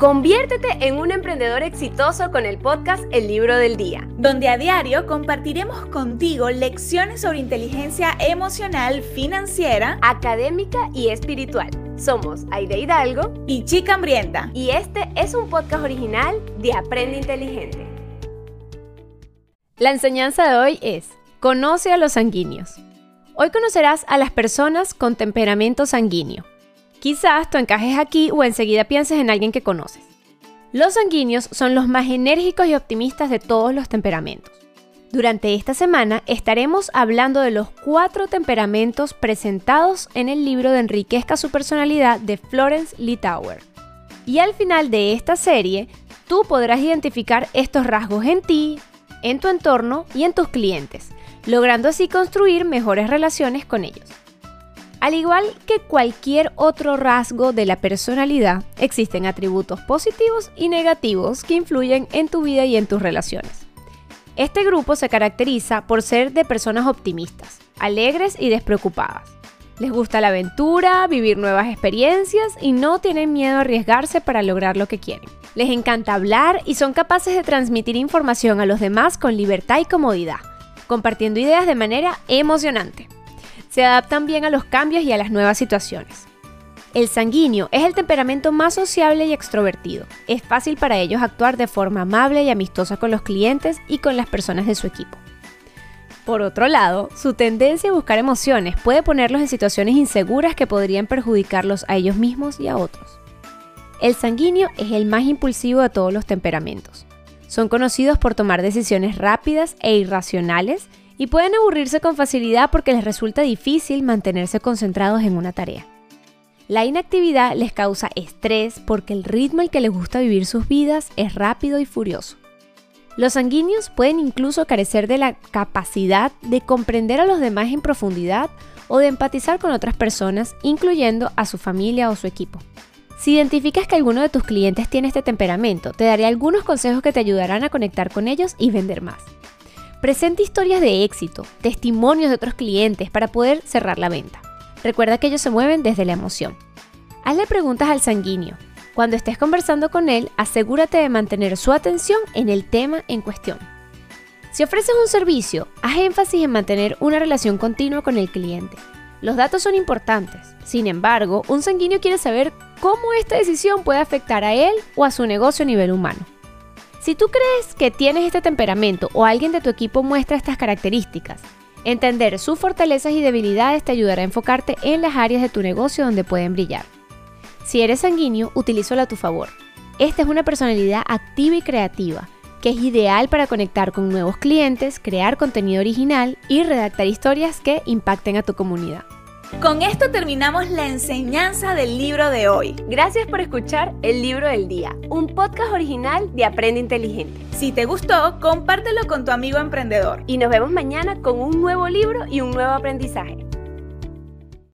Conviértete en un emprendedor exitoso con el podcast El Libro del Día, donde a diario compartiremos contigo lecciones sobre inteligencia emocional, financiera, académica y espiritual. Somos Aide Hidalgo y Chica Hambrienta. Y este es un podcast original de Aprende Inteligente. La enseñanza de hoy es, conoce a los sanguíneos. Hoy conocerás a las personas con temperamento sanguíneo. Quizás tú encajes aquí o enseguida pienses en alguien que conoces. Los sanguíneos son los más enérgicos y optimistas de todos los temperamentos. Durante esta semana estaremos hablando de los cuatro temperamentos presentados en el libro de Enriquezca su personalidad de Florence Litauer. Y al final de esta serie, tú podrás identificar estos rasgos en ti, en tu entorno y en tus clientes, logrando así construir mejores relaciones con ellos. Al igual que cualquier otro rasgo de la personalidad, existen atributos positivos y negativos que influyen en tu vida y en tus relaciones. Este grupo se caracteriza por ser de personas optimistas, alegres y despreocupadas. Les gusta la aventura, vivir nuevas experiencias y no tienen miedo a arriesgarse para lograr lo que quieren. Les encanta hablar y son capaces de transmitir información a los demás con libertad y comodidad, compartiendo ideas de manera emocionante se adaptan bien a los cambios y a las nuevas situaciones. El sanguíneo es el temperamento más sociable y extrovertido. Es fácil para ellos actuar de forma amable y amistosa con los clientes y con las personas de su equipo. Por otro lado, su tendencia a buscar emociones puede ponerlos en situaciones inseguras que podrían perjudicarlos a ellos mismos y a otros. El sanguíneo es el más impulsivo de todos los temperamentos. Son conocidos por tomar decisiones rápidas e irracionales y pueden aburrirse con facilidad porque les resulta difícil mantenerse concentrados en una tarea. La inactividad les causa estrés porque el ritmo al que les gusta vivir sus vidas es rápido y furioso. Los sanguíneos pueden incluso carecer de la capacidad de comprender a los demás en profundidad o de empatizar con otras personas, incluyendo a su familia o su equipo. Si identificas que alguno de tus clientes tiene este temperamento, te daré algunos consejos que te ayudarán a conectar con ellos y vender más. Presenta historias de éxito, testimonios de otros clientes para poder cerrar la venta. Recuerda que ellos se mueven desde la emoción. Hazle preguntas al sanguíneo. Cuando estés conversando con él, asegúrate de mantener su atención en el tema en cuestión. Si ofreces un servicio, haz énfasis en mantener una relación continua con el cliente. Los datos son importantes. Sin embargo, un sanguíneo quiere saber cómo esta decisión puede afectar a él o a su negocio a nivel humano. Si tú crees que tienes este temperamento o alguien de tu equipo muestra estas características, entender sus fortalezas y debilidades te ayudará a enfocarte en las áreas de tu negocio donde pueden brillar. Si eres sanguíneo, utilízalo a tu favor. Esta es una personalidad activa y creativa, que es ideal para conectar con nuevos clientes, crear contenido original y redactar historias que impacten a tu comunidad. Con esto terminamos la enseñanza del libro de hoy. Gracias por escuchar El Libro del Día, un podcast original de Aprende Inteligente. Si te gustó, compártelo con tu amigo emprendedor. Y nos vemos mañana con un nuevo libro y un nuevo aprendizaje.